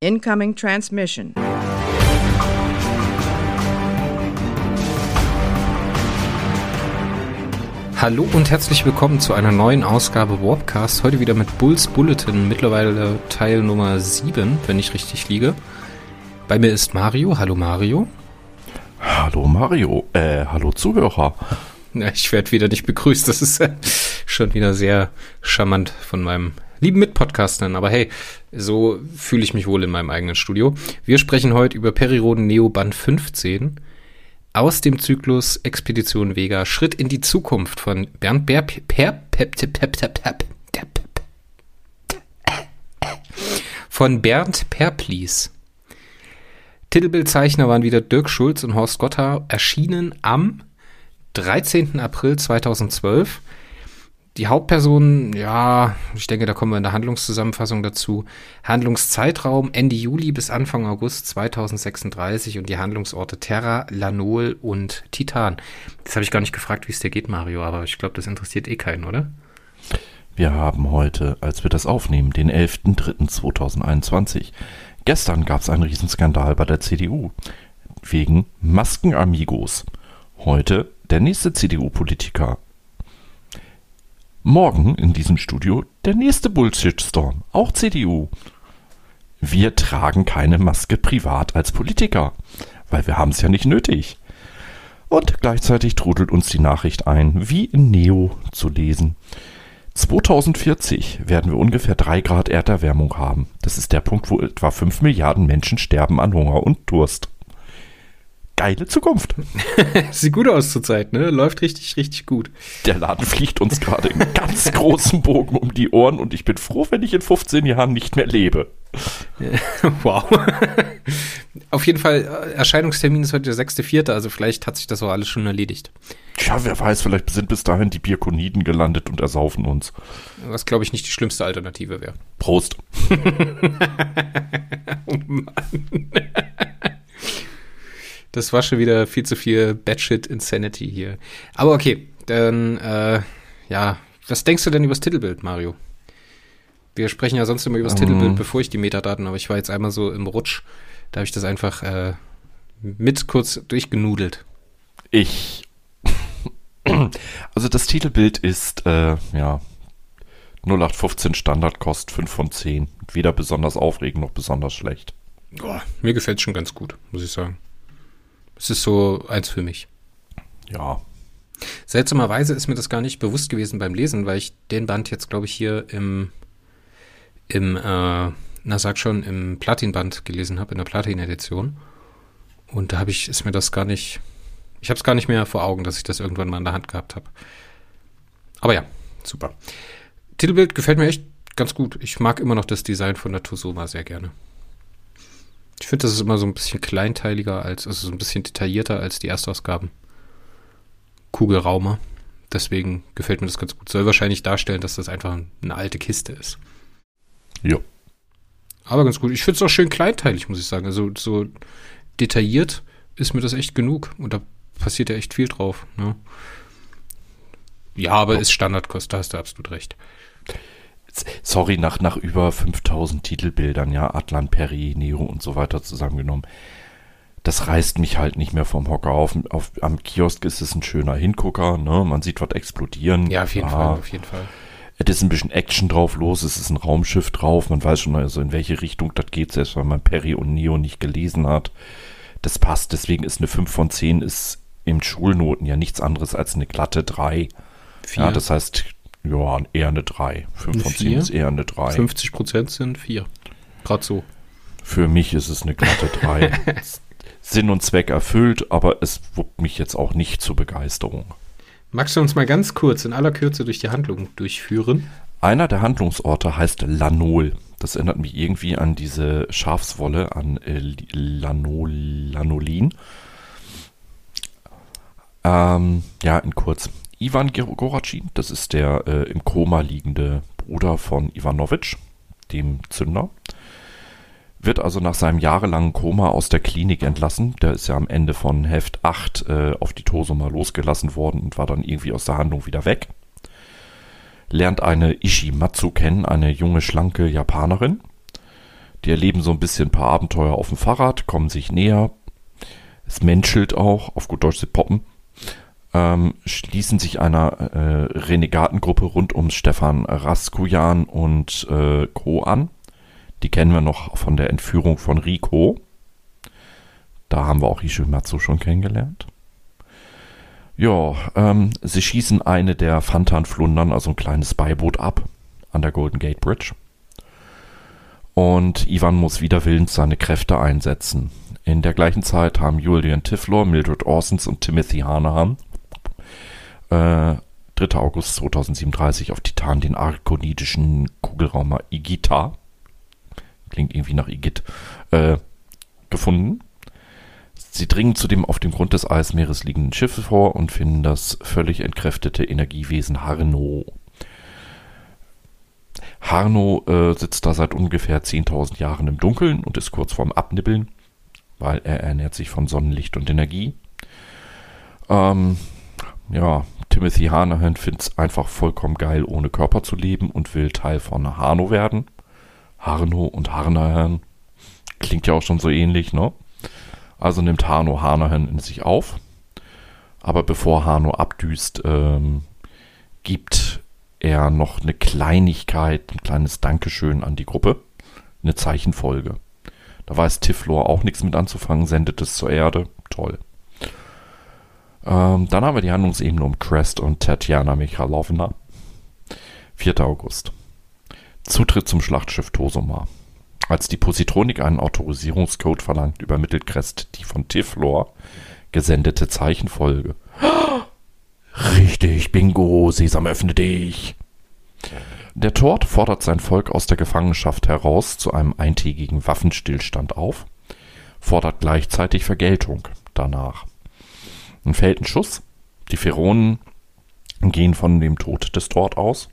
Incoming transmission. Hallo und herzlich willkommen zu einer neuen Ausgabe Warpcast. Heute wieder mit Bulls Bulletin, mittlerweile Teil Nummer 7, wenn ich richtig liege. Bei mir ist Mario. Hallo Mario. Hallo Mario. Äh, hallo Zuhörer. Ja, ich werde wieder nicht begrüßt. Das ist schon wieder sehr charmant von meinem lieben Mitpodcastern. Aber hey, so fühle ich mich wohl in meinem eigenen Studio. Wir sprechen heute über Periroden Neo Band 15 aus dem Zyklus Expedition Vega Schritt in die Zukunft von Bernd von Bernd Perplis. Titelbildzeichner waren wieder Dirk Schulz und Horst Gotthard, erschienen am 13. April 2012. Die Hauptpersonen, ja, ich denke, da kommen wir in der Handlungszusammenfassung dazu. Handlungszeitraum Ende Juli bis Anfang August 2036 und die Handlungsorte Terra, Lanol und Titan. Jetzt habe ich gar nicht gefragt, wie es dir geht, Mario, aber ich glaube, das interessiert eh keinen, oder? Wir haben heute, als wir das aufnehmen, den 11.03.2021. Gestern gab es einen Riesenskandal bei der CDU wegen Maskenamigos. Heute der nächste CDU-Politiker Morgen in diesem Studio der nächste Bullshit-Storm, auch CDU. Wir tragen keine Maske privat als Politiker, weil wir haben es ja nicht nötig. Und gleichzeitig trudelt uns die Nachricht ein, wie in Neo zu lesen. 2040 werden wir ungefähr 3 Grad Erderwärmung haben. Das ist der Punkt, wo etwa 5 Milliarden Menschen sterben an Hunger und Durst geile Zukunft. Sieht gut aus zurzeit, ne? Läuft richtig, richtig gut. Der Laden fliegt uns gerade in ganz großen Bogen um die Ohren und ich bin froh, wenn ich in 15 Jahren nicht mehr lebe. wow. Auf jeden Fall, äh, Erscheinungstermin ist heute der 6.4., also vielleicht hat sich das auch alles schon erledigt. Tja, wer weiß, vielleicht sind bis dahin die Bierkoniden gelandet und ersaufen uns. Was, glaube ich, nicht die schlimmste Alternative wäre. Prost. oh Mann. Das war schon wieder viel zu viel Batshit Insanity hier. Aber okay, dann, äh, ja, was denkst du denn über das Titelbild, Mario? Wir sprechen ja sonst immer über das um. Titelbild, bevor ich die Metadaten, aber ich war jetzt einmal so im Rutsch. Da habe ich das einfach äh, mit kurz durchgenudelt. Ich. Also das Titelbild ist, äh, ja, 0815 Standardkost 5 von 10. Weder besonders aufregend noch besonders schlecht. Oh, mir gefällt es schon ganz gut, muss ich sagen. Es ist so eins für mich. Ja. Seltsamerweise ist mir das gar nicht bewusst gewesen beim Lesen, weil ich den Band jetzt, glaube ich, hier im, im äh, na sag schon, im Platin-Band gelesen habe, in der Platin-Edition. Und da habe ich, ist mir das gar nicht, ich habe es gar nicht mehr vor Augen, dass ich das irgendwann mal in der Hand gehabt habe. Aber ja, super. Titelbild gefällt mir echt ganz gut. Ich mag immer noch das Design von der Tusoma sehr gerne. Ich finde, das ist immer so ein bisschen kleinteiliger als, also so ein bisschen detaillierter als die Erstausgaben. Kugelraumer. Deswegen gefällt mir das ganz gut. Soll wahrscheinlich darstellen, dass das einfach eine alte Kiste ist. Ja. Aber ganz gut. Ich finde es auch schön kleinteilig, muss ich sagen. Also so detailliert ist mir das echt genug. Und da passiert ja echt viel drauf. Ne? Ja, aber oh. ist Standardkost, da hast du absolut recht sorry, nach, nach über 5000 Titelbildern, ja, Atlan, Perry, Neo und so weiter zusammengenommen. Das reißt mich halt nicht mehr vom Hocker auf. auf am Kiosk ist es ein schöner Hingucker, ne? Man sieht was explodieren. Ja, auf jeden ah, Fall, auf jeden Fall. Es ist ein bisschen Action drauf los, es ist ein Raumschiff drauf, man weiß schon also in welche Richtung das geht, selbst wenn man Perry und Neo nicht gelesen hat. Das passt, deswegen ist eine 5 von 10 ist im Schulnoten ja nichts anderes als eine glatte 3. Ja, das heißt, ja, eher eine 3. 5 von 10 ist eher eine 3. 50 Prozent sind 4. Gerade so. Für mich ist es eine glatte 3. Sinn und Zweck erfüllt, aber es wuppt mich jetzt auch nicht zur Begeisterung. Magst du uns mal ganz kurz in aller Kürze durch die Handlung durchführen? Einer der Handlungsorte heißt Lanol. Das erinnert mich irgendwie an diese Schafswolle, an äh, Lanol, Lanolin. Ähm, ja, in kurz. Ivan Goracin, das ist der äh, im Koma liegende Bruder von Ivanovic, dem Zünder. Wird also nach seinem jahrelangen Koma aus der Klinik entlassen. Der ist ja am Ende von Heft 8 äh, auf die Tosoma losgelassen worden und war dann irgendwie aus der Handlung wieder weg. Lernt eine Ishimatsu kennen, eine junge, schlanke Japanerin. Die erleben so ein bisschen ein paar Abenteuer auf dem Fahrrad, kommen sich näher. Es menschelt auch, auf gut Deutsch sie poppen. Ähm, schließen sich einer äh, Renegatengruppe rund um Stefan Raskujan und äh, Co. an. Die kennen wir noch von der Entführung von Rico. Da haben wir auch Ishimatsu schon kennengelernt. Ja, ähm, sie schießen eine der Fantan-Flundern, also ein kleines Beiboot, ab an der Golden Gate Bridge. Und Ivan muss wieder willens seine Kräfte einsetzen. In der gleichen Zeit haben Julian Tiflor, Mildred Orsons und Timothy Hanahan äh, 3. August 2037 auf Titan den arkonidischen Kugelraumer Igita, klingt irgendwie nach Igit, äh, gefunden. Sie dringen zu dem auf dem Grund des Eismeeres liegenden Schiff vor und finden das völlig entkräftete Energiewesen Harno. Harno äh, sitzt da seit ungefähr 10.000 Jahren im Dunkeln und ist kurz vorm Abnibbeln, weil er ernährt sich von Sonnenlicht und Energie. Ähm, ja, Timothy Hanahan findet es einfach vollkommen geil, ohne Körper zu leben und will Teil von Harno werden. Harno und Hanahan klingt ja auch schon so ähnlich, ne? Also nimmt Harno Hanahan in sich auf. Aber bevor Harno abdüst, ähm, gibt er noch eine Kleinigkeit, ein kleines Dankeschön an die Gruppe. Eine Zeichenfolge. Da weiß Tiflor auch nichts mit anzufangen, sendet es zur Erde. Toll. Ähm, dann haben wir die Handlungsebene um Crest und Tatjana Michalovna. 4. August. Zutritt zum Schlachtschiff Tosoma. Als die Positronik einen Autorisierungscode verlangt, übermittelt Crest die von Tiflor gesendete Zeichenfolge. Richtig, Bingo, Sesam, öffne dich. Der Tort fordert sein Volk aus der Gefangenschaft heraus zu einem eintägigen Waffenstillstand auf, fordert gleichzeitig Vergeltung danach. Dann fällt ein Schuss. Die Feronen gehen von dem Tod des Tort aus.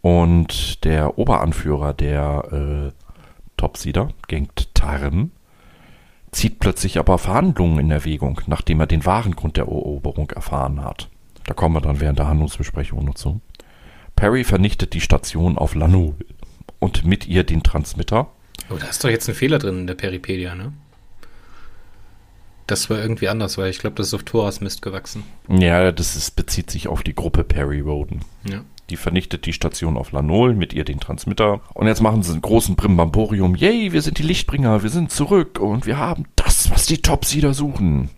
Und der Oberanführer der äh, Topsider, Gengt Tarm, zieht plötzlich aber Verhandlungen in Erwägung, nachdem er den wahren Grund der Eroberung erfahren hat. Da kommen wir dann während der Handlungsbesprechung noch zu. Perry vernichtet die Station auf Lanu und mit ihr den Transmitter. Oh, da ist doch jetzt ein Fehler drin in der Peripedia, ne? Das war irgendwie anders, weil ich glaube, das ist auf Thoras Mist gewachsen. Ja, das ist, bezieht sich auf die Gruppe Perry Roden. Ja. Die vernichtet die Station auf Lanol, mit ihr den Transmitter. Und jetzt machen sie einen großen Brimbamborium. Yay, wir sind die Lichtbringer, wir sind zurück und wir haben das, was die Topsieder suchen.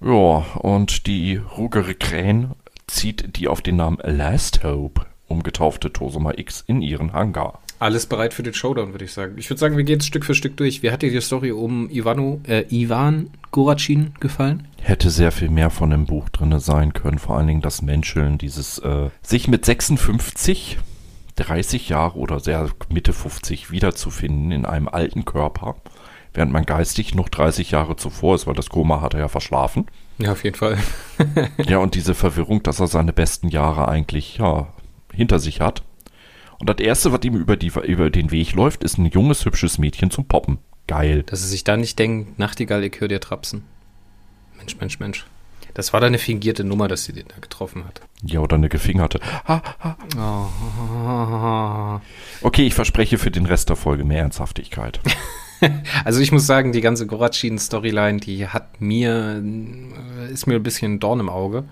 Ja, und die rugere Krähen zieht die auf den Namen Last Hope umgetaufte Tosoma X in ihren Hangar. Alles bereit für den Showdown, würde ich sagen. Ich würde sagen, wir gehen jetzt Stück für Stück durch. Wie hat dir die Story um Ivano, äh, Ivan Goracin gefallen? Hätte sehr viel mehr von dem Buch drin sein können. Vor allen Dingen das Menscheln, dieses äh, sich mit 56, 30 Jahre oder sehr Mitte 50 wiederzufinden in einem alten Körper, während man geistig noch 30 Jahre zuvor ist, weil das Koma hat er ja verschlafen. Ja, auf jeden Fall. ja, und diese Verwirrung, dass er seine besten Jahre eigentlich ja, hinter sich hat und das Erste, was ihm über, die, über den Weg läuft, ist ein junges, hübsches Mädchen zum Poppen. Geil. Dass er sich da nicht denkt, Nachtigall, ich höre dir trapsen. Mensch, Mensch, Mensch. Das war da eine fingierte Nummer, dass sie den da getroffen hat. Ja, oder eine gefingerte. Ha, ha. Oh. Okay, ich verspreche für den Rest der Folge mehr Ernsthaftigkeit. also ich muss sagen, die ganze Gorachin-Storyline, die hat mir, ist mir ein bisschen ein Dorn im Auge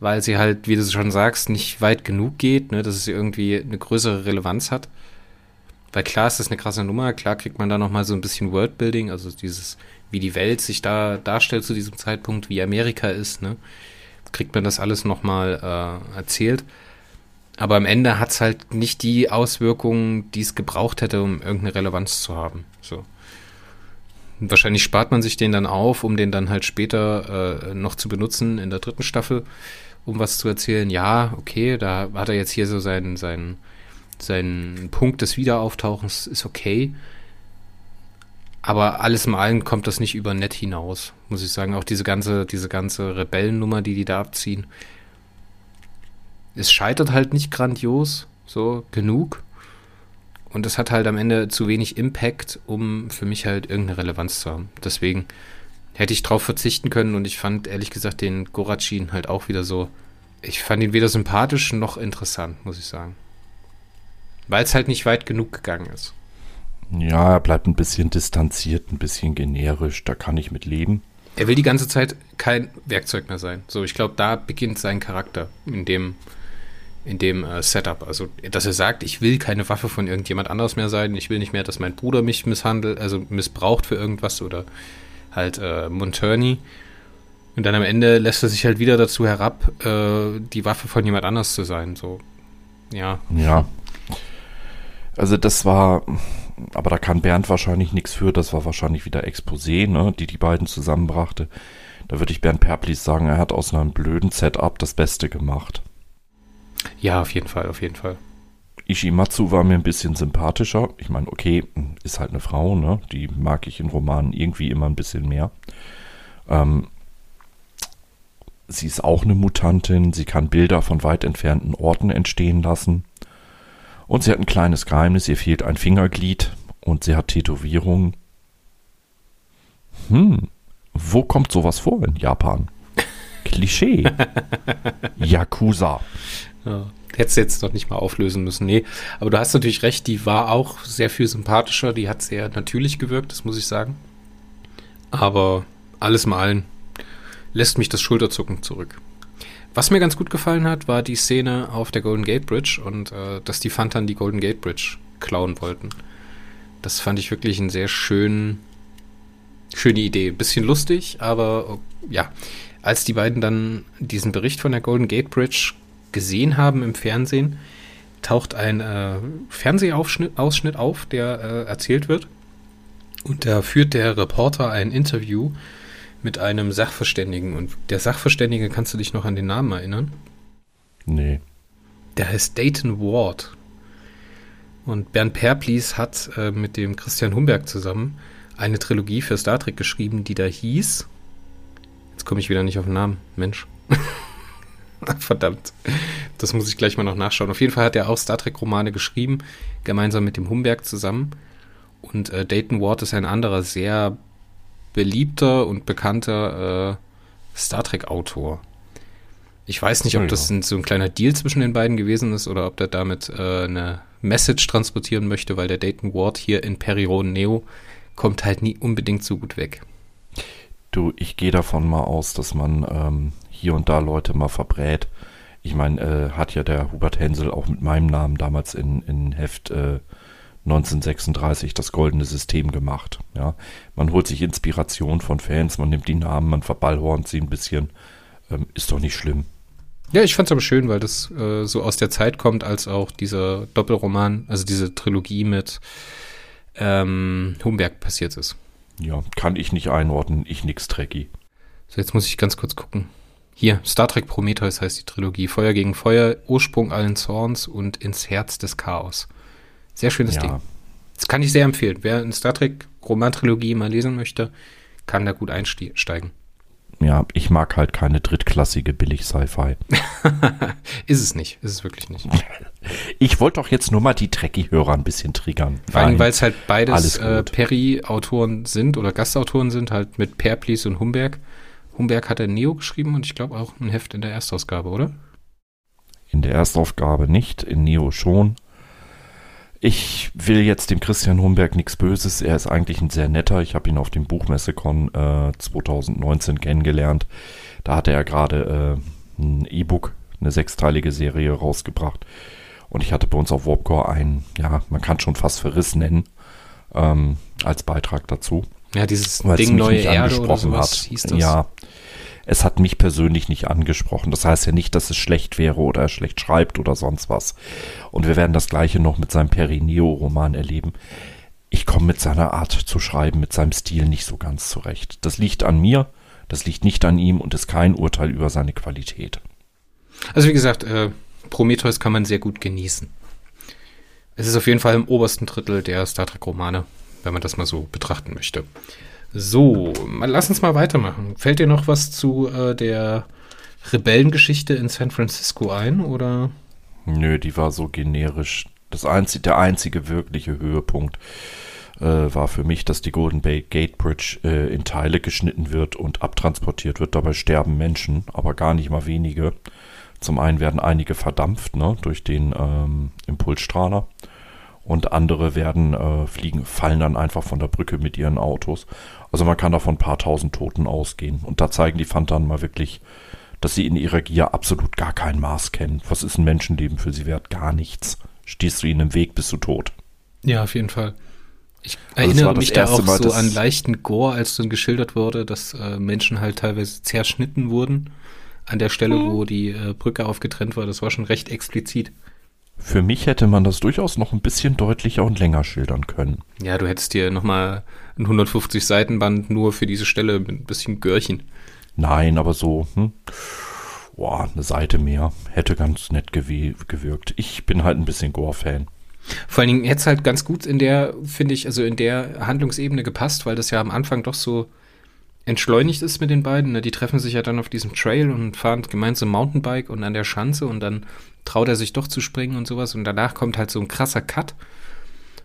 weil sie halt, wie du schon sagst, nicht weit genug geht, ne, dass es irgendwie eine größere Relevanz hat. Weil klar ist das eine krasse Nummer, klar kriegt man da nochmal so ein bisschen Worldbuilding, also dieses, wie die Welt sich da darstellt zu diesem Zeitpunkt, wie Amerika ist, ne, kriegt man das alles nochmal äh, erzählt. Aber am Ende hat es halt nicht die Auswirkungen, die es gebraucht hätte, um irgendeine Relevanz zu haben. So. wahrscheinlich spart man sich den dann auf, um den dann halt später äh, noch zu benutzen in der dritten Staffel um was zu erzählen, ja, okay, da hat er jetzt hier so seinen, seinen, seinen Punkt des Wiederauftauchens, ist okay. Aber alles im Allen kommt das nicht über nett hinaus, muss ich sagen. Auch diese ganze, diese ganze Rebellennummer, die die da abziehen. Es scheitert halt nicht grandios, so genug. Und es hat halt am Ende zu wenig Impact, um für mich halt irgendeine Relevanz zu haben. Deswegen hätte ich drauf verzichten können und ich fand ehrlich gesagt den Goracin halt auch wieder so. Ich fand ihn weder sympathisch noch interessant, muss ich sagen. Weil es halt nicht weit genug gegangen ist. Ja, er bleibt ein bisschen distanziert, ein bisschen generisch, da kann ich mit leben. Er will die ganze Zeit kein Werkzeug mehr sein. So, ich glaube, da beginnt sein Charakter in dem, in dem äh, Setup. Also, dass er sagt, ich will keine Waffe von irgendjemand anderes mehr sein. Ich will nicht mehr, dass mein Bruder mich misshandelt, also missbraucht für irgendwas oder halt äh, Monturney. Und dann am Ende lässt er sich halt wieder dazu herab, äh, die Waffe von jemand anders zu sein. So, ja. Ja. Also das war, aber da kann Bernd wahrscheinlich nichts für. Das war wahrscheinlich wieder Exposé, ne, die die beiden zusammenbrachte. Da würde ich Bernd Perplis sagen, er hat aus einem blöden Setup das Beste gemacht. Ja, auf jeden Fall, auf jeden Fall. Ishimatsu war mir ein bisschen sympathischer. Ich meine, okay, ist halt eine Frau, ne? Die mag ich in Romanen irgendwie immer ein bisschen mehr. Ähm, sie ist auch eine Mutantin. Sie kann Bilder von weit entfernten Orten entstehen lassen. Und sie hat ein kleines Geheimnis. Ihr fehlt ein Fingerglied und sie hat Tätowierungen. Hm, wo kommt sowas vor in Japan? Klischee. Yakuza. Ja. Hättest du jetzt noch nicht mal auflösen müssen. Nee, aber du hast natürlich recht, die war auch sehr viel sympathischer. Die hat sehr natürlich gewirkt, das muss ich sagen. Aber alles mal allen lässt mich das Schulterzucken zurück. Was mir ganz gut gefallen hat, war die Szene auf der Golden Gate Bridge und äh, dass die Fantan die Golden Gate Bridge klauen wollten. Das fand ich wirklich eine sehr schön, schöne Idee. Bisschen lustig, aber oh, ja. Als die beiden dann diesen Bericht von der Golden Gate Bridge gesehen haben im Fernsehen, taucht ein äh, Fernsehausschnitt auf, der äh, erzählt wird. Und da führt der Reporter ein Interview mit einem Sachverständigen. Und der Sachverständige, kannst du dich noch an den Namen erinnern? Nee. Der heißt Dayton Ward. Und Bernd Perplis hat äh, mit dem Christian Humberg zusammen eine Trilogie für Star Trek geschrieben, die da hieß. Jetzt komme ich wieder nicht auf den Namen. Mensch. Verdammt. Das muss ich gleich mal noch nachschauen. Auf jeden Fall hat er auch Star Trek-Romane geschrieben, gemeinsam mit dem Humberg zusammen. Und äh, Dayton Ward ist ein anderer sehr beliebter und bekannter äh, Star Trek-Autor. Ich weiß nicht, ob das ein, so ein kleiner Deal zwischen den beiden gewesen ist oder ob der damit äh, eine Message transportieren möchte, weil der Dayton Ward hier in Periron Neo kommt halt nie unbedingt so gut weg. Du, ich gehe davon mal aus, dass man ähm, hier und da Leute mal verbrät. Ich meine, äh, hat ja der Hubert Hensel auch mit meinem Namen damals in, in Heft äh, 1936 das goldene System gemacht. Ja, man holt sich Inspiration von Fans, man nimmt die Namen, man verballhornt sie ein bisschen. Ähm, ist doch nicht schlimm. Ja, ich fand es aber schön, weil das äh, so aus der Zeit kommt, als auch dieser Doppelroman, also diese Trilogie mit ähm, Humberg passiert ist. Ja, kann ich nicht einordnen, ich nix Trekkie. So, jetzt muss ich ganz kurz gucken. Hier, Star Trek Prometheus heißt die Trilogie. Feuer gegen Feuer, Ursprung allen Zorns und ins Herz des Chaos. Sehr schönes ja. Ding. Das kann ich sehr empfehlen. Wer eine Star Trek Romantrilogie mal lesen möchte, kann da gut einsteigen. Ja, ich mag halt keine drittklassige Billig-Sci-Fi. ist es nicht, ist es wirklich nicht. Ich wollte doch jetzt nur mal die Trekkie-Hörer ein bisschen triggern. Vor allem, weil es halt beides äh, Perry-Autoren sind oder Gastautoren sind, halt mit Perplis und Humberg. Humberg hat er Neo geschrieben und ich glaube auch ein Heft in der Erstausgabe, oder? In der Erstausgabe nicht, in Neo schon. Ich will jetzt dem Christian Humberg nichts Böses. Er ist eigentlich ein sehr netter. Ich habe ihn auf dem Buchmessekon äh, 2019 kennengelernt. Da hatte er gerade äh, ein E-Book, eine sechsteilige Serie rausgebracht. Und ich hatte bei uns auf Warpcore einen, ja, man kann schon fast Verriss nennen, ähm, als Beitrag dazu. Ja, dieses Ding Neue Erde oder sowas hat. hieß das. Ja, es hat mich persönlich nicht angesprochen. Das heißt ja nicht, dass es schlecht wäre oder er schlecht schreibt oder sonst was. Und wir werden das gleiche noch mit seinem Perineo-Roman erleben. Ich komme mit seiner Art zu schreiben, mit seinem Stil nicht so ganz zurecht. Das liegt an mir, das liegt nicht an ihm und ist kein Urteil über seine Qualität. Also wie gesagt, äh, Prometheus kann man sehr gut genießen. Es ist auf jeden Fall im obersten Drittel der Star Trek-Romane, wenn man das mal so betrachten möchte. So, lass uns mal weitermachen. Fällt dir noch was zu äh, der Rebellengeschichte in San Francisco ein, oder? Nö, die war so generisch. Das einzige, der einzige wirkliche Höhepunkt äh, war für mich, dass die Golden Bay Gate Bridge äh, in Teile geschnitten wird und abtransportiert wird. Dabei sterben Menschen, aber gar nicht mal wenige. Zum einen werden einige verdampft ne, durch den ähm, Impulsstrahler und andere werden äh, fliegen, fallen dann einfach von der Brücke mit ihren Autos. Also man kann da von ein paar tausend Toten ausgehen. Und da zeigen die Fantan mal wirklich, dass sie in ihrer Gier absolut gar kein Maß kennen. Was ist ein Menschenleben für sie wert? Gar nichts. Stehst du ihnen im Weg, bist du tot. Ja, auf jeden Fall. Ich also erinnere mich da auch Mal, so an leichten Gore, als dann geschildert wurde, dass äh, Menschen halt teilweise zerschnitten wurden an der Stelle, mhm. wo die äh, Brücke aufgetrennt war. Das war schon recht explizit. Für mich hätte man das durchaus noch ein bisschen deutlicher und länger schildern können. Ja, du hättest dir nochmal ein 150 Seiten Band nur für diese Stelle mit ein bisschen Görchen. Nein, aber so, hm, boah, eine Seite mehr hätte ganz nett gewirkt. Ich bin halt ein bisschen Gore-Fan. Vor allen Dingen hätte es halt ganz gut in der, finde ich, also in der Handlungsebene gepasst, weil das ja am Anfang doch so entschleunigt ist mit den beiden. Ne? Die treffen sich ja dann auf diesem Trail und fahren gemeinsam Mountainbike und an der Schanze und dann traut er sich doch zu springen und sowas und danach kommt halt so ein krasser Cut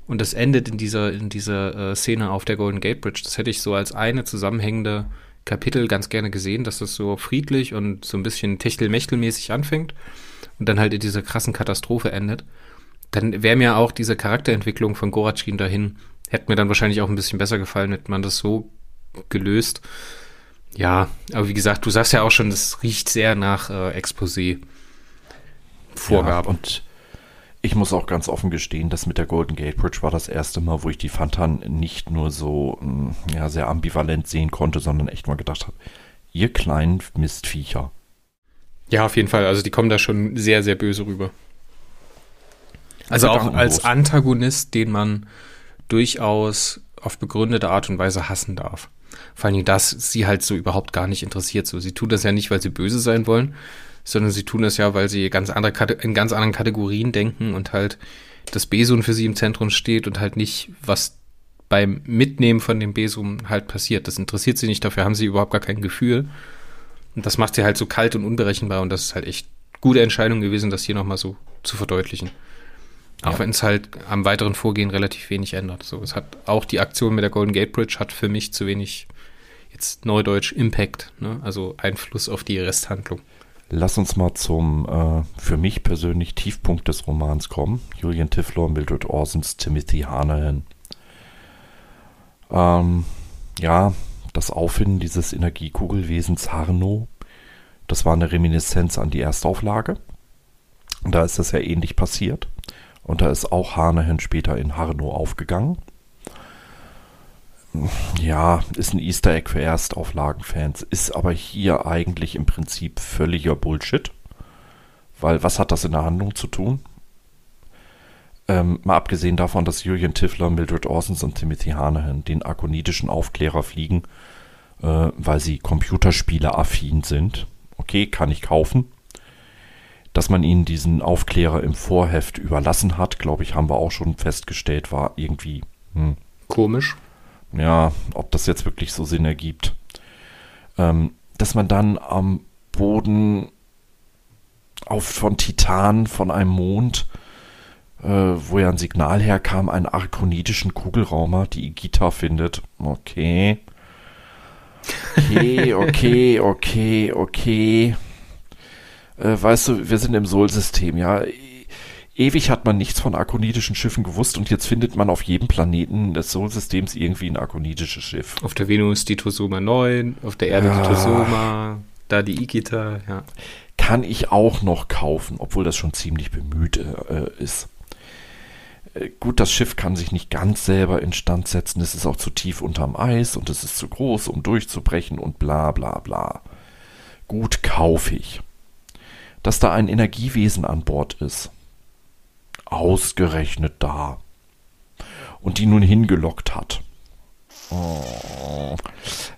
und das endet in dieser, in dieser äh, Szene auf der Golden Gate Bridge. Das hätte ich so als eine zusammenhängende Kapitel ganz gerne gesehen, dass das so friedlich und so ein bisschen techtelmechtelmäßig anfängt und dann halt in dieser krassen Katastrophe endet dann wäre mir auch diese Charakterentwicklung von Goratschin dahin, hätte mir dann wahrscheinlich auch ein bisschen besser gefallen, hätte man das so gelöst. Ja, aber wie gesagt, du sagst ja auch schon, das riecht sehr nach äh, Exposé. Vorgaben. Ja, und ich muss auch ganz offen gestehen, dass mit der Golden Gate Bridge war das erste Mal, wo ich die Fantan nicht nur so hm, ja, sehr ambivalent sehen konnte, sondern echt mal gedacht habe, ihr kleinen Mistviecher. Ja, auf jeden Fall. Also die kommen da schon sehr, sehr böse rüber. Also auch als Antagonist, den man durchaus auf begründete Art und Weise hassen darf. Vor allem, dass sie halt so überhaupt gar nicht interessiert. So, sie tun das ja nicht, weil sie böse sein wollen, sondern sie tun das ja, weil sie ganz andere in ganz anderen Kategorien denken und halt das Besum für sie im Zentrum steht und halt nicht, was beim Mitnehmen von dem Besum halt passiert. Das interessiert sie nicht, dafür haben sie überhaupt gar kein Gefühl. Und das macht sie halt so kalt und unberechenbar und das ist halt echt gute Entscheidung gewesen, das hier nochmal so zu verdeutlichen. Auch ja. wenn es halt am weiteren Vorgehen relativ wenig ändert. So, es hat auch die Aktion mit der Golden Gate Bridge hat für mich zu wenig jetzt neudeutsch Impact, ne? also Einfluss auf die Resthandlung. Lass uns mal zum äh, für mich persönlich Tiefpunkt des Romans kommen. Julian Tiflor, Mildred Orsons, Timothy Hanahan. Ähm, ja, das Auffinden dieses Energiekugelwesens Harno, das war eine Reminiszenz an die Erstauflage. Da ist das ja ähnlich passiert. Und da ist auch Hanahan später in Harno aufgegangen. Ja, ist ein Easter Egg für Erstauflagenfans, ist aber hier eigentlich im Prinzip völliger Bullshit. Weil was hat das in der Handlung zu tun? Ähm, mal abgesehen davon, dass Julian Tiffler, Mildred Orsons und Timothy Hanahan den akonitischen Aufklärer fliegen, äh, weil sie Computerspiele affin sind. Okay, kann ich kaufen dass man ihnen diesen Aufklärer im Vorheft überlassen hat, glaube ich, haben wir auch schon festgestellt, war irgendwie hm. komisch. Ja, ob das jetzt wirklich so Sinn ergibt. Ähm, dass man dann am Boden auf, von Titan, von einem Mond, äh, wo ja ein Signal herkam, einen arkonitischen Kugelraumer, die Igita findet. Okay. Okay, okay, okay, okay äh, weißt du, wir sind im Sol-System, ja. Ewig hat man nichts von arkonitischen Schiffen gewusst und jetzt findet man auf jedem Planeten des Sol-Systems irgendwie ein arkonitisches Schiff. Auf der Venus die Tosoma 9, auf der Erde ja. die Tosoma, da die Ikita, ja. Kann ich auch noch kaufen, obwohl das schon ziemlich bemüht äh, ist. Äh, gut, das Schiff kann sich nicht ganz selber instand setzen, es ist auch zu tief unterm Eis und es ist zu groß, um durchzubrechen und bla bla bla. Gut, kaufe ich dass da ein Energiewesen an Bord ist. Ausgerechnet da. Und die nun hingelockt hat. Oh.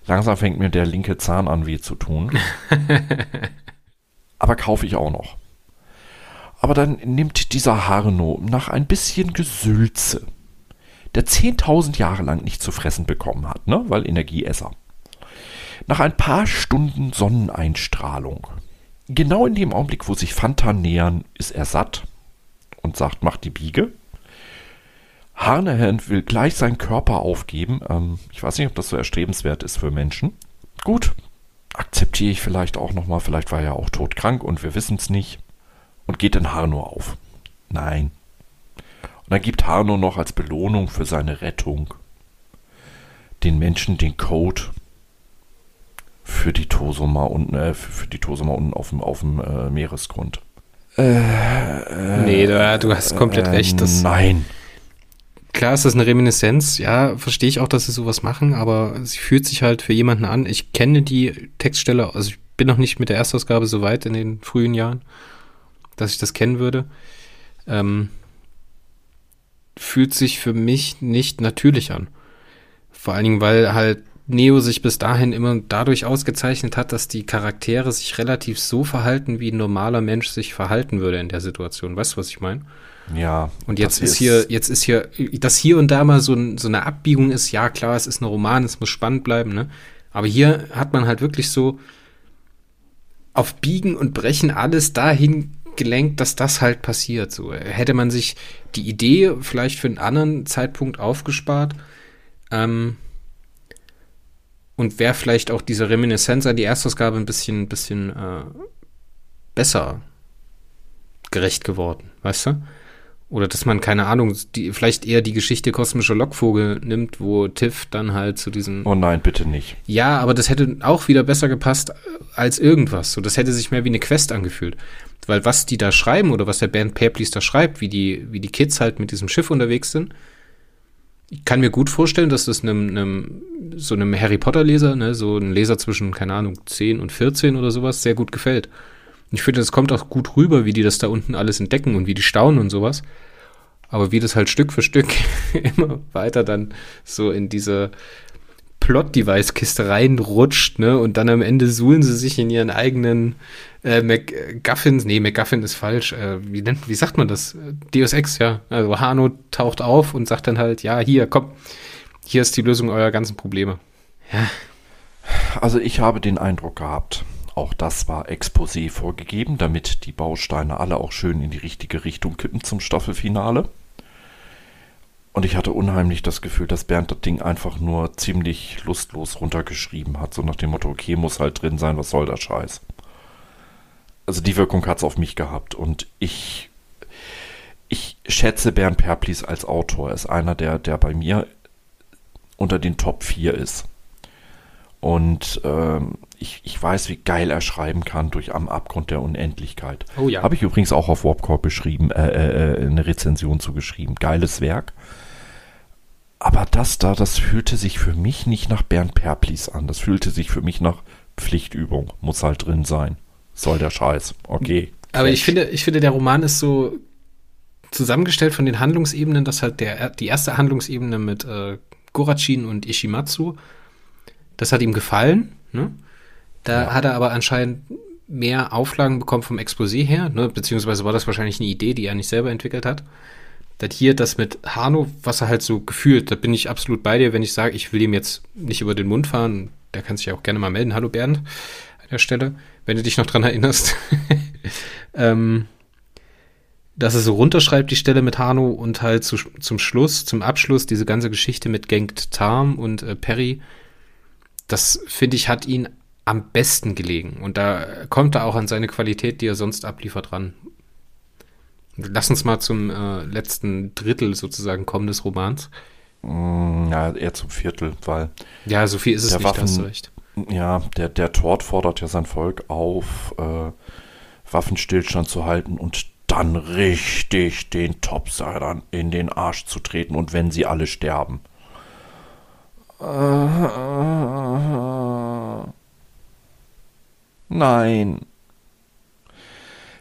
Langsam fängt mir der linke Zahn an weh zu tun. Aber kaufe ich auch noch. Aber dann nimmt dieser Harno nach ein bisschen Gesülze, der 10.000 Jahre lang nicht zu fressen bekommen hat, ne? weil Energieesser. Nach ein paar Stunden Sonneneinstrahlung genau in dem Augenblick, wo sich Fanta nähern, ist er satt und sagt, mach die Biege. Harnehand will gleich seinen Körper aufgeben. Ähm, ich weiß nicht, ob das so erstrebenswert ist für Menschen. Gut, akzeptiere ich vielleicht auch nochmal. Vielleicht war er auch todkrank und wir wissen es nicht. Und geht in Harno auf. Nein. Und dann gibt Harno noch als Belohnung für seine Rettung den Menschen den Code für die Tosoma unten, äh, für die Tosoma unten auf dem, auf dem äh, Meeresgrund. Äh, nee, du, du hast komplett äh, recht. Das, nein. Klar ist das eine Reminiszenz, ja, verstehe ich auch, dass sie sowas machen, aber sie fühlt sich halt für jemanden an. Ich kenne die Textstelle, also ich bin noch nicht mit der Erstausgabe so weit in den frühen Jahren, dass ich das kennen würde. Ähm, fühlt sich für mich nicht natürlich an. Vor allen Dingen, weil halt Neo sich bis dahin immer dadurch ausgezeichnet hat, dass die Charaktere sich relativ so verhalten, wie ein normaler Mensch sich verhalten würde in der Situation. Weißt du, was ich meine? Ja. Und jetzt ist, ist hier, jetzt ist hier, dass hier und da mal so, ein, so eine Abbiegung ist, ja klar, es ist ein Roman, es muss spannend bleiben, ne? Aber hier hat man halt wirklich so auf Biegen und Brechen alles dahin gelenkt, dass das halt passiert. So hätte man sich die Idee vielleicht für einen anderen Zeitpunkt aufgespart ähm, und wäre vielleicht auch diese Reminiszenz an die Erstausgabe ein bisschen, bisschen äh, besser gerecht geworden, weißt du? Oder dass man, keine Ahnung, die, vielleicht eher die Geschichte kosmischer Lockvogel nimmt, wo Tiff dann halt zu diesem. Oh nein, bitte nicht. Ja, aber das hätte auch wieder besser gepasst als irgendwas. So, das hätte sich mehr wie eine Quest angefühlt. Weil was die da schreiben oder was der Band Purpleys da schreibt, wie die, wie die Kids halt mit diesem Schiff unterwegs sind, ich kann mir gut vorstellen, dass das einem, einem so einem Harry Potter Leser, ne, so ein Leser zwischen, keine Ahnung, 10 und 14 oder sowas, sehr gut gefällt. Ich finde, es kommt auch gut rüber, wie die das da unten alles entdecken und wie die staunen und sowas. Aber wie das halt Stück für Stück immer weiter dann so in diese Plot-Device-Kiste reinrutscht, ne? Und dann am Ende suhlen sie sich in ihren eigenen äh, MacGuffins. Nee, MacGuffin ist falsch. Äh, wie, nennt, wie sagt man das? Deus Ex, ja. Also Hano taucht auf und sagt dann halt, ja, hier, komm, hier ist die Lösung eurer ganzen Probleme. Ja. Also ich habe den Eindruck gehabt, auch das war Exposé vorgegeben, damit die Bausteine alle auch schön in die richtige Richtung kippen zum Staffelfinale. Und ich hatte unheimlich das Gefühl, dass Bernd das Ding einfach nur ziemlich lustlos runtergeschrieben hat. So nach dem Motto, okay, muss halt drin sein, was soll der Scheiß. Also die Wirkung hat es auf mich gehabt. Und ich, ich schätze Bernd Perplis als Autor. Er ist einer, der, der bei mir unter den Top 4 ist. Und ähm, ich, ich weiß, wie geil er schreiben kann durch Am Abgrund der Unendlichkeit. Oh ja. Habe ich übrigens auch auf Warpcore beschrieben, äh, äh, eine Rezension zugeschrieben. Geiles Werk. Aber das da, das fühlte sich für mich nicht nach Bernd Perplis an. Das fühlte sich für mich nach Pflichtübung. Muss halt drin sein. Soll der Scheiß. Okay. Aber ich finde, ich finde, der Roman ist so zusammengestellt von den Handlungsebenen, dass halt der, die erste Handlungsebene mit äh, Gorachin und Ishimatsu, das hat ihm gefallen. Ne? Da ja. hat er aber anscheinend mehr Auflagen bekommen vom Exposé her, ne? beziehungsweise war das wahrscheinlich eine Idee, die er nicht selber entwickelt hat. Das hier, das mit Hano, was er halt so gefühlt, da bin ich absolut bei dir, wenn ich sage, ich will ihm jetzt nicht über den Mund fahren, der kann sich ja auch gerne mal melden. Hallo Bernd an der Stelle, wenn du dich noch dran erinnerst. ähm, dass er so runterschreibt, die Stelle mit Hano und halt zu, zum Schluss, zum Abschluss, diese ganze Geschichte mit Gengt Tarm und äh, Perry, das finde ich, hat ihn am besten gelegen. Und da kommt er auch an seine Qualität, die er sonst abliefert, ran. Lass uns mal zum äh, letzten Drittel sozusagen kommen des Romans. Mm, ja, eher zum Viertel, weil. Ja, so viel ist es nicht, Waffen, hast du recht. Ja, der, der Tort fordert ja sein Volk auf, äh, Waffenstillstand zu halten und dann richtig den Topsidern in den Arsch zu treten und wenn sie alle sterben. Nein.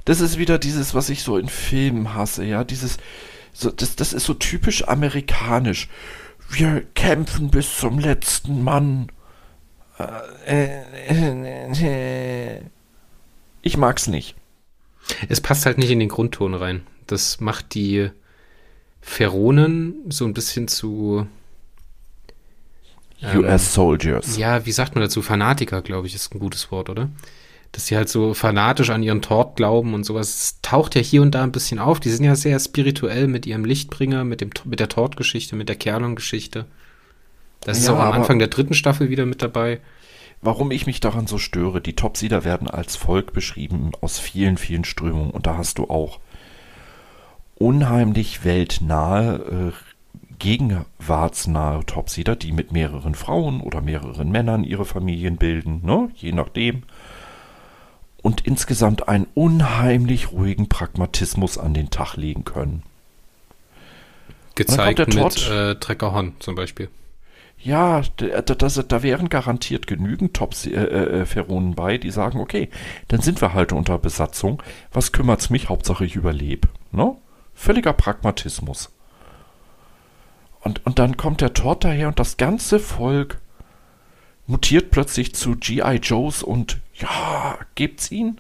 Das ist wieder dieses, was ich so in Filmen hasse, ja, dieses, so, das, das ist so typisch amerikanisch. Wir kämpfen bis zum letzten Mann. Ich mag's nicht. Es passt halt nicht in den Grundton rein. Das macht die Pheronen so ein bisschen zu ähm, US Soldiers. Ja, wie sagt man dazu? Fanatiker, glaube ich, ist ein gutes Wort, oder? Dass sie halt so fanatisch an ihren Tort glauben und sowas. Es taucht ja hier und da ein bisschen auf. Die sind ja sehr spirituell mit ihrem Lichtbringer, mit, dem, mit der Tortgeschichte, mit der Kerlung-Geschichte. Das ist ja, auch am Anfang der dritten Staffel wieder mit dabei. Warum ich mich daran so störe, die Topsieder werden als Volk beschrieben aus vielen, vielen Strömungen und da hast du auch unheimlich weltnahe, äh, gegenwartsnahe Topsieder, die mit mehreren Frauen oder mehreren Männern ihre Familien bilden, ne? je nachdem. Und insgesamt einen unheimlich ruhigen Pragmatismus an den Tag legen können. Gezeigt mit äh, Trecker zum Beispiel. Ja, da, da, da wären garantiert genügend Top-Feronen äh, äh, bei, die sagen, okay, dann sind wir halt unter Besatzung. Was kümmert's mich? Hauptsache ich überlebe. Ne? Völliger Pragmatismus. Und, und dann kommt der Tod daher und das ganze Volk mutiert plötzlich zu G.I. Joes und ja, gibt's ihn?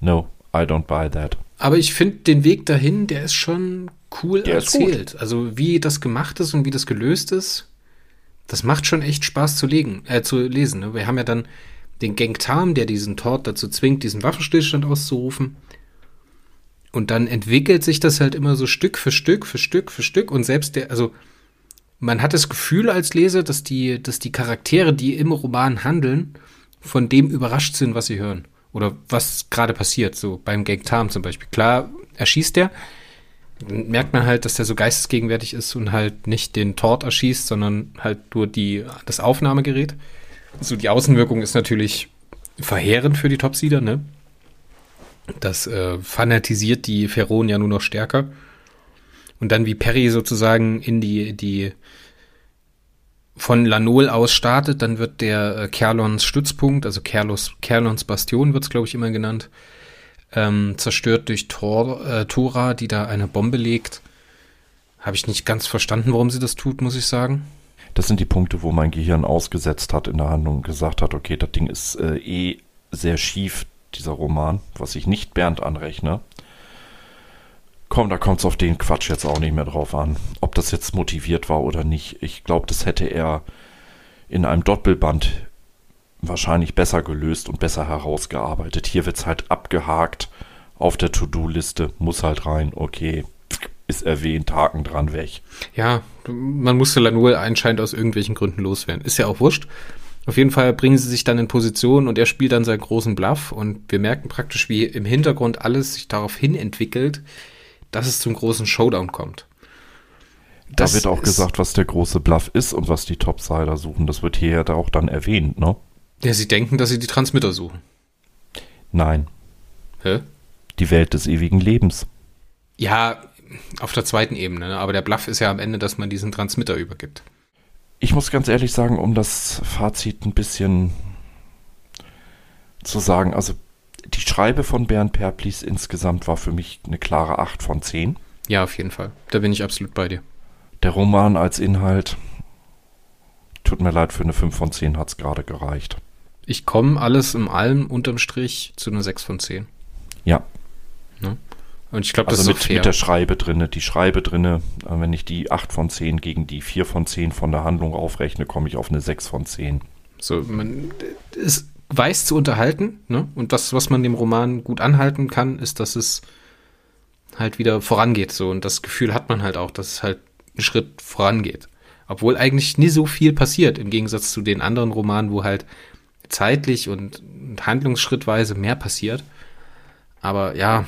No, I don't buy that. Aber ich finde den Weg dahin, der ist schon cool der erzählt. Also wie das gemacht ist und wie das gelöst ist, das macht schon echt Spaß zu, legen, äh, zu lesen. Ne? Wir haben ja dann den Gang Tam, der diesen Tort dazu zwingt, diesen Waffenstillstand auszurufen. Und dann entwickelt sich das halt immer so Stück für Stück, für Stück, für Stück. Und selbst der, also man hat das Gefühl als Leser, dass die, dass die Charaktere, die im Roman handeln, von dem überrascht sind, was sie hören. Oder was gerade passiert. So beim Gang Tam zum Beispiel. Klar, erschießt der, merkt man halt, dass der so geistesgegenwärtig ist und halt nicht den Tort erschießt, sondern halt nur die, das Aufnahmegerät. So, die Außenwirkung ist natürlich verheerend für die Topsieder, ne? Das äh, fanatisiert die Pharaonen ja nur noch stärker. Und dann wie Perry sozusagen in die, die von Lanol aus startet, dann wird der äh, Kerlons Stützpunkt, also Kerlos, Kerlons Bastion wird es, glaube ich, immer genannt, ähm, zerstört durch Tor, äh, Tora, die da eine Bombe legt. Habe ich nicht ganz verstanden, warum sie das tut, muss ich sagen. Das sind die Punkte, wo mein Gehirn ausgesetzt hat in der Handlung und gesagt hat, okay, das Ding ist äh, eh sehr schief, dieser Roman, was ich nicht Bernd anrechne. Komm, da kommt es auf den Quatsch jetzt auch nicht mehr drauf an. Ob das jetzt motiviert war oder nicht. Ich glaube, das hätte er in einem Doppelband wahrscheinlich besser gelöst und besser herausgearbeitet. Hier wird es halt abgehakt auf der To-Do-Liste, muss halt rein, okay, ist erwähnt, Haken dran, weg. Ja, man musste Lanul anscheinend aus irgendwelchen Gründen loswerden. Ist ja auch wurscht. Auf jeden Fall bringen sie sich dann in Position und er spielt dann seinen großen Bluff und wir merken praktisch, wie im Hintergrund alles sich darauf hin entwickelt, dass es zum großen Showdown kommt. Das da wird auch gesagt, was der große Bluff ist und was die Topsider suchen. Das wird hier ja auch dann erwähnt, ne? Ja, sie denken, dass sie die Transmitter suchen. Nein. Hä? Die Welt des ewigen Lebens. Ja, auf der zweiten Ebene. Ne? Aber der Bluff ist ja am Ende, dass man diesen Transmitter übergibt. Ich muss ganz ehrlich sagen, um das Fazit ein bisschen zu sagen, also die Schreibe von Bernd Perplis insgesamt war für mich eine klare 8 von 10. Ja, auf jeden Fall. Da bin ich absolut bei dir. Der Roman als Inhalt, tut mir leid, für eine 5 von 10 hat es gerade gereicht. Ich komme alles im allem unterm Strich zu einer 6 von 10. Ja. Ne? Und ich glaube, das also ist mit, fair. mit der Schreibe drinne, die Schreibe drinne, äh, wenn ich die 8 von 10 gegen die 4 von 10 von der Handlung aufrechne, komme ich auf eine 6 von 10. So, man ist weiß zu unterhalten, ne? Und das, was man dem Roman gut anhalten kann, ist, dass es halt wieder vorangeht, so. Und das Gefühl hat man halt auch, dass es halt einen Schritt vorangeht. Obwohl eigentlich nie so viel passiert, im Gegensatz zu den anderen Romanen, wo halt zeitlich und handlungsschrittweise mehr passiert. Aber ja,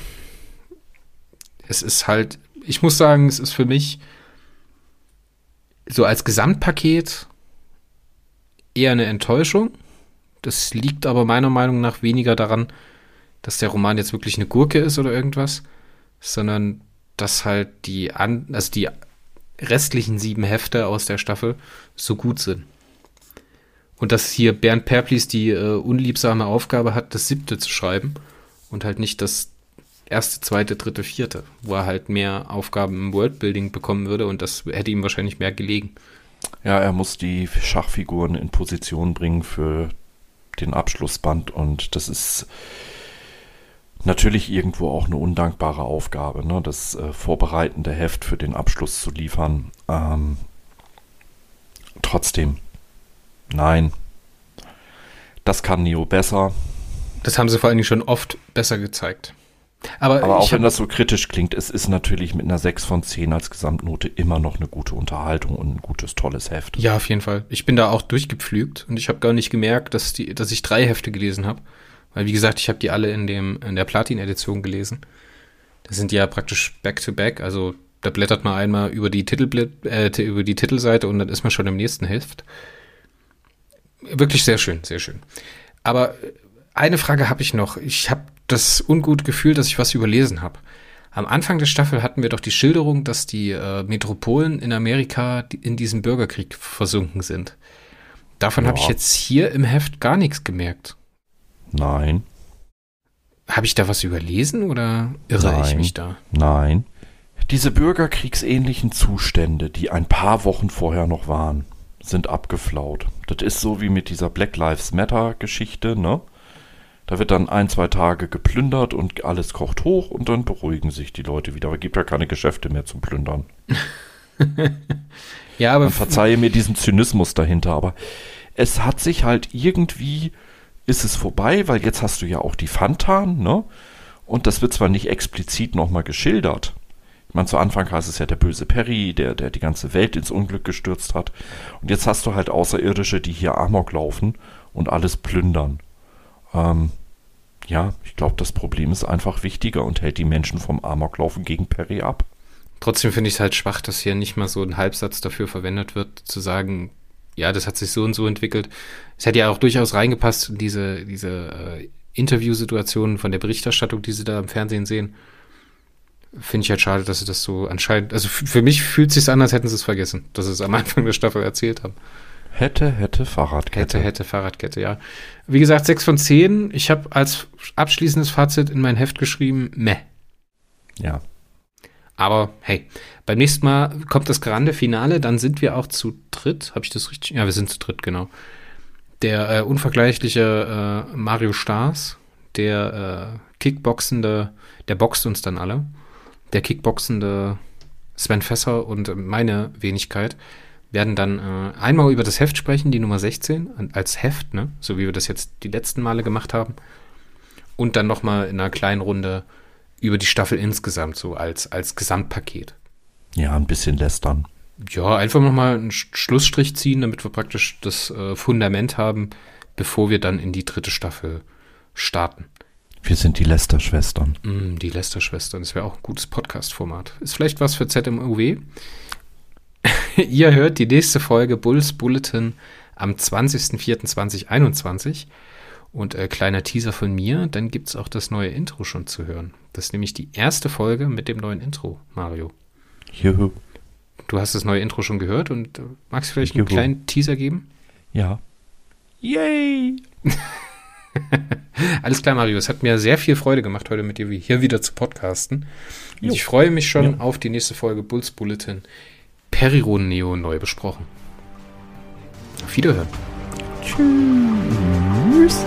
es ist halt, ich muss sagen, es ist für mich so als Gesamtpaket eher eine Enttäuschung. Das liegt aber meiner Meinung nach weniger daran, dass der Roman jetzt wirklich eine Gurke ist oder irgendwas, sondern dass halt die, an, also die restlichen sieben Hefte aus der Staffel so gut sind. Und dass hier Bernd Perplis die äh, unliebsame Aufgabe hat, das siebte zu schreiben und halt nicht das erste, zweite, dritte, vierte, wo er halt mehr Aufgaben im Worldbuilding bekommen würde und das hätte ihm wahrscheinlich mehr gelegen. Ja, er muss die Schachfiguren in Position bringen für den Abschlussband und das ist natürlich irgendwo auch eine undankbare Aufgabe, ne? das äh, vorbereitende Heft für den Abschluss zu liefern. Ähm, trotzdem, nein, das kann Neo besser. Das haben sie vor allen Dingen schon oft besser gezeigt. Aber, Aber auch wenn das so kritisch klingt, es ist natürlich mit einer 6 von 10 als Gesamtnote immer noch eine gute Unterhaltung und ein gutes, tolles Heft. Ja, auf jeden Fall. Ich bin da auch durchgepflügt und ich habe gar nicht gemerkt, dass, die, dass ich drei Hefte gelesen habe. Weil, wie gesagt, ich habe die alle in, dem, in der Platin-Edition gelesen. Das sind ja praktisch back-to-back, -back, also da blättert man einmal über die, Titelbl äh, über die Titelseite und dann ist man schon im nächsten Heft. Wirklich sehr schön, sehr schön. Aber eine Frage habe ich noch. Ich habe das ungute Gefühl, dass ich was überlesen habe. Am Anfang der Staffel hatten wir doch die Schilderung, dass die äh, Metropolen in Amerika in diesem Bürgerkrieg versunken sind. Davon ja. habe ich jetzt hier im Heft gar nichts gemerkt. Nein. Habe ich da was überlesen oder irre Nein. ich mich da? Nein. Diese bürgerkriegsähnlichen Zustände, die ein paar Wochen vorher noch waren, sind abgeflaut. Das ist so wie mit dieser Black Lives Matter Geschichte, ne? Da wird dann ein, zwei Tage geplündert und alles kocht hoch und dann beruhigen sich die Leute wieder. Aber es gibt ja keine Geschäfte mehr zum Plündern. ja, aber. Man verzeihe mir diesen Zynismus dahinter, aber es hat sich halt irgendwie, ist es vorbei, weil jetzt hast du ja auch die Fantan, ne? Und das wird zwar nicht explizit nochmal geschildert, ich meine, zu Anfang heißt es ja der böse Perry, der, der die ganze Welt ins Unglück gestürzt hat. Und jetzt hast du halt Außerirdische, die hier Amok laufen und alles plündern. Ähm, ja, ich glaube, das Problem ist einfach wichtiger und hält die Menschen vom Amoklaufen gegen Perry ab. Trotzdem finde ich es halt schwach, dass hier nicht mal so ein Halbsatz dafür verwendet wird, zu sagen, ja, das hat sich so und so entwickelt. Es hätte ja auch durchaus reingepasst in diese, diese äh, Interviewsituationen von der Berichterstattung, die sie da im Fernsehen sehen finde ich halt schade, dass sie das so anscheinend, also für mich fühlt es sich an, als hätten sie es vergessen, dass sie es am Anfang der Staffel erzählt haben. Hätte, hätte Fahrradkette. Hätte, hätte Fahrradkette, ja. Wie gesagt, 6 von 10. Ich habe als abschließendes Fazit in mein Heft geschrieben, meh. Ja. Aber hey, beim nächsten Mal kommt das grande Finale, dann sind wir auch zu dritt. Habe ich das richtig? Ja, wir sind zu dritt, genau. Der äh, unvergleichliche äh, Mario Stars, der äh, Kickboxende, der boxt uns dann alle der kickboxende Sven Fesser und meine Wenigkeit werden dann äh, einmal über das Heft sprechen, die Nummer 16, als Heft, ne? so wie wir das jetzt die letzten Male gemacht haben. Und dann nochmal in einer kleinen Runde über die Staffel insgesamt, so als, als Gesamtpaket. Ja, ein bisschen lästern. Ja, einfach nochmal einen Schlussstrich ziehen, damit wir praktisch das äh, Fundament haben, bevor wir dann in die dritte Staffel starten. Wir sind die Lester-Schwestern. Mm, die Lester-Schwestern, das wäre auch ein gutes Podcast-Format. Ist vielleicht was für ZMUW. Ihr hört die nächste Folge Bulls Bulletin am 20.04.2021. Und äh, kleiner Teaser von mir, dann gibt es auch das neue Intro schon zu hören. Das ist nämlich die erste Folge mit dem neuen Intro, Mario. Juhu. Du hast das neue Intro schon gehört und äh, magst du vielleicht Juhu. einen kleinen Teaser geben? Ja. Yay! Alles klar, Mario. Es hat mir sehr viel Freude gemacht, heute mit dir hier wieder zu podcasten. Und ich freue mich schon ja. auf die nächste Folge Bulls Bulletin. Periron Neo neu besprochen. Auf Wiederhören. Tschüss.